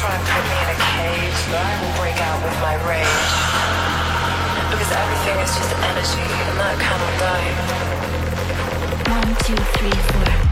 try and put me in a cage, but I will break out with my rage. Because everything is just energy, and that cannot die. One, two, three, four.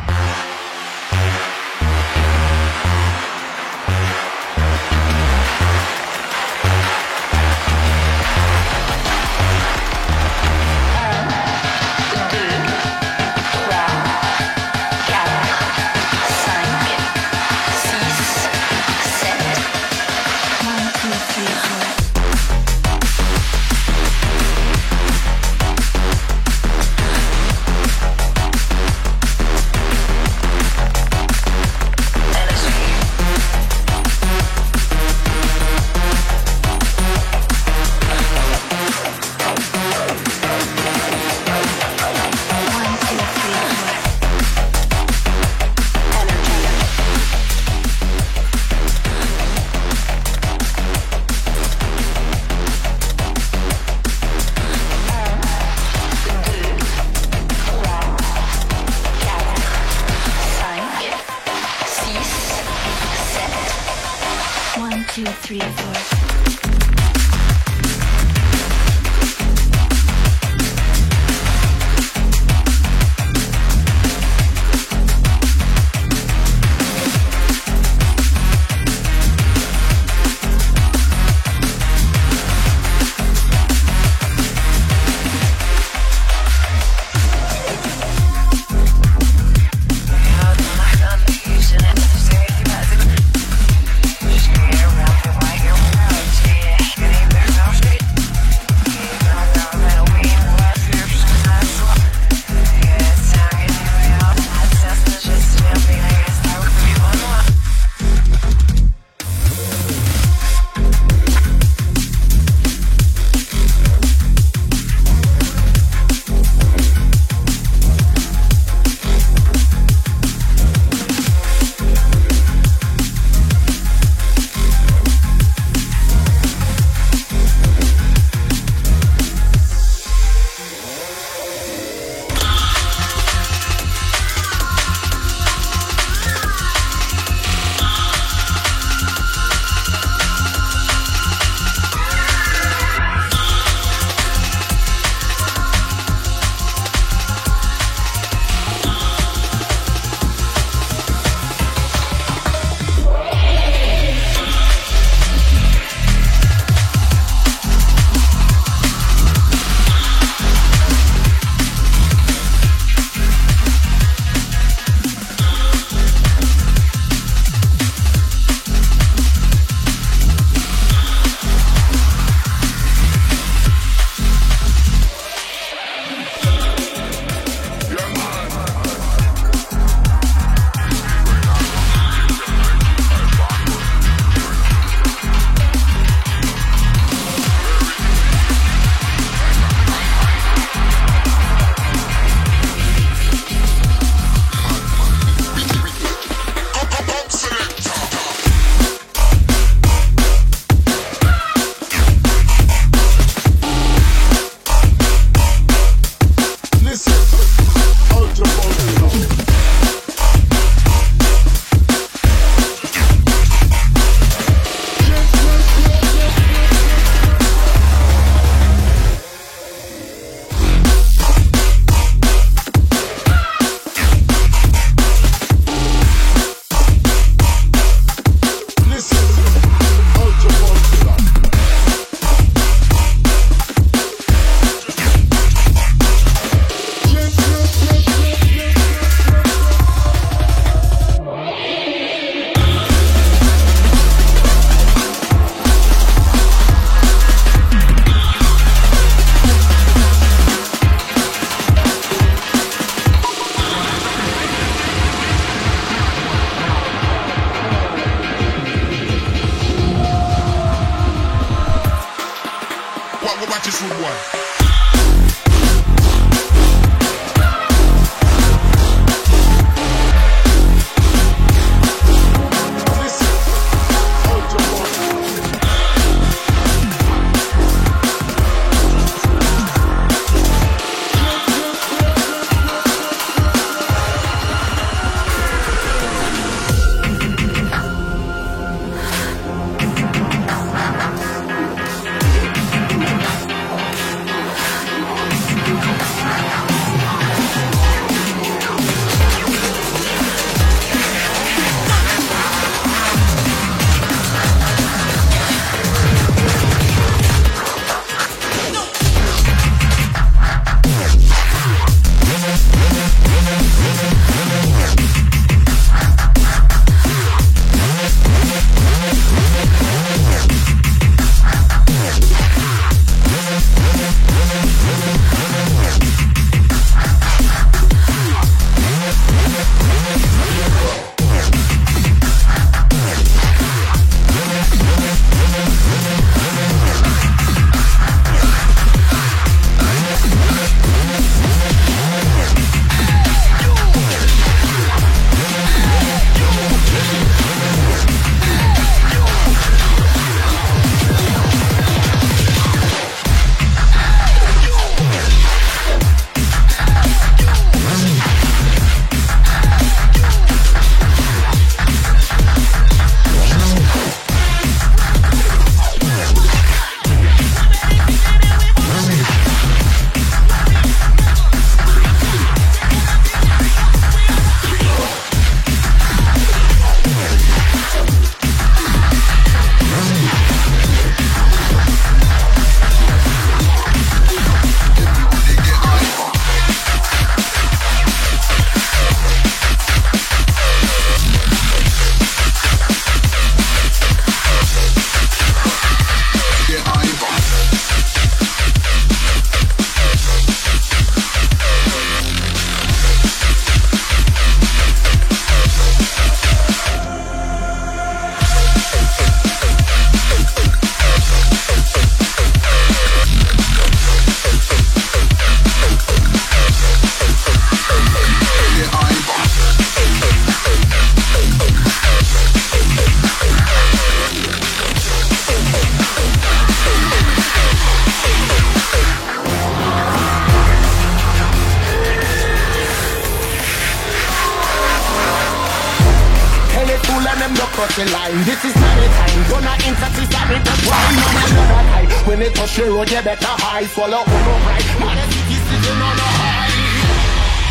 And them no cross the line. This is not the time. Gonna insist sorry to wine on another time. When they touch the road, you better high. Swallow all no right. Man, the city sitting on a high.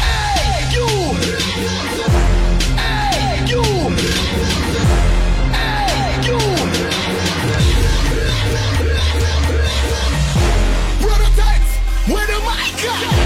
Hey, you. Hey, you. Hey, you. Prototypes, where the mic at?